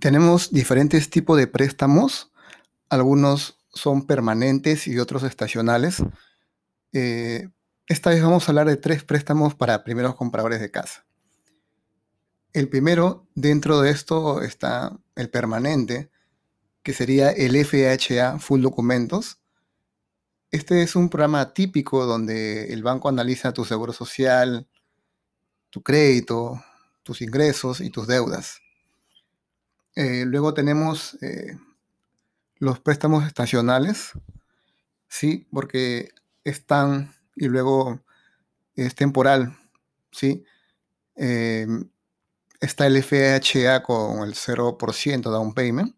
Tenemos diferentes tipos de préstamos. Algunos son permanentes y otros estacionales. Eh, esta vez vamos a hablar de tres préstamos para primeros compradores de casa. El primero, dentro de esto está el permanente, que sería el FHA Full Documentos. Este es un programa típico donde el banco analiza tu seguro social, tu crédito, tus ingresos y tus deudas. Eh, luego tenemos eh, los préstamos estacionales, ¿sí? Porque están y luego es temporal, ¿sí? Em, está el FHA con el 0% down payment,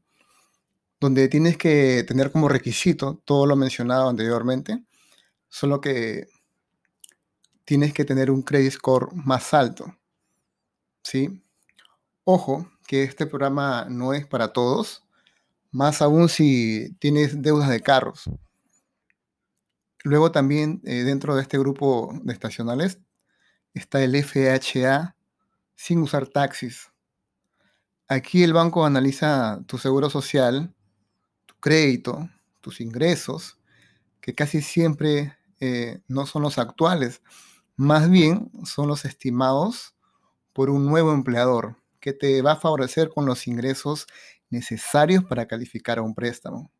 donde tienes que tener como requisito todo lo mencionado anteriormente, solo que tienes que tener un credit score más alto, ¿sí? Ojo que este programa no es para todos, más aún si tienes deudas de carros. Luego también eh, dentro de este grupo de estacionales está el FHA sin usar taxis. Aquí el banco analiza tu seguro social, tu crédito, tus ingresos, que casi siempre eh, no son los actuales, más bien son los estimados por un nuevo empleador que te va a favorecer con los ingresos necesarios para calificar a un préstamo.